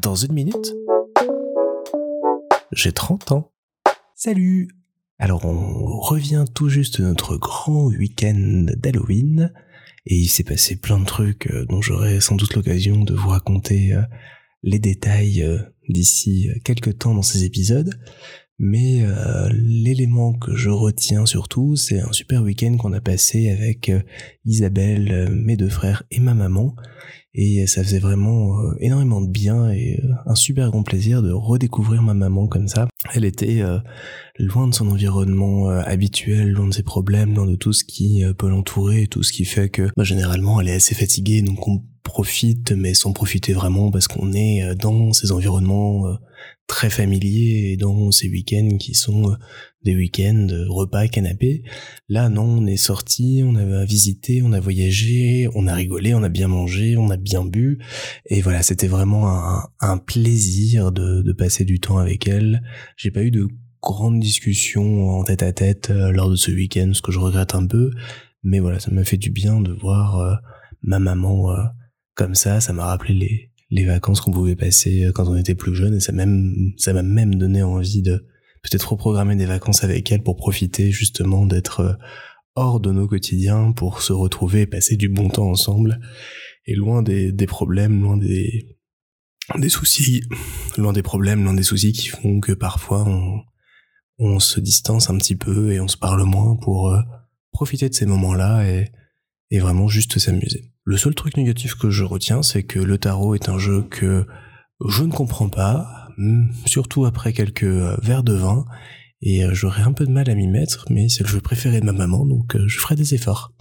Dans une minute, j'ai 30 ans. Salut Alors on revient tout juste de notre grand week-end d'Halloween, et il s'est passé plein de trucs euh, dont j'aurai sans doute l'occasion de vous raconter euh, les détails euh, d'ici quelques temps dans ces épisodes. Mais l'élément que je retiens surtout, c'est un super week-end qu'on a passé avec Isabelle, mes deux frères et ma maman et ça faisait vraiment euh, énormément de bien et euh, un super grand plaisir de redécouvrir ma maman comme ça. Elle était euh, loin de son environnement habituel, loin de ses problèmes, loin de tout ce qui peut l'entourer, tout ce qui fait que bah, généralement elle est assez fatiguée, donc on profite, mais sans profiter vraiment parce qu'on est dans ces environnements très familiers et dans ces week-ends qui sont des week-ends, repas, canapé. Là, non, on est sorti, on a visité, on a voyagé, on a rigolé, on a bien mangé, on a bien bu. Et voilà, c'était vraiment un, plaisir de, de, passer du temps avec elle. J'ai pas eu de grandes discussions en tête à tête euh, lors de ce week-end, ce que je regrette un peu. Mais voilà, ça m'a fait du bien de voir euh, ma maman euh, comme ça. Ça m'a rappelé les, les vacances qu'on pouvait passer quand on était plus jeune et ça même ça m'a même donné envie de peut-être reprogrammer des vacances avec elle pour profiter justement d'être euh, hors de nos quotidiens pour se retrouver et passer du bon temps ensemble et loin des, des problèmes, loin des des soucis, loin des problèmes, loin des soucis qui font que parfois on on se distance un petit peu et on se parle moins pour euh, profiter de ces moments-là et, et vraiment juste s'amuser. Le seul truc négatif que je retiens, c'est que le tarot est un jeu que je ne comprends pas, surtout après quelques euh, verres de vin, et euh, j'aurais un peu de mal à m'y mettre, mais c'est le jeu préféré de ma maman, donc euh, je ferai des efforts.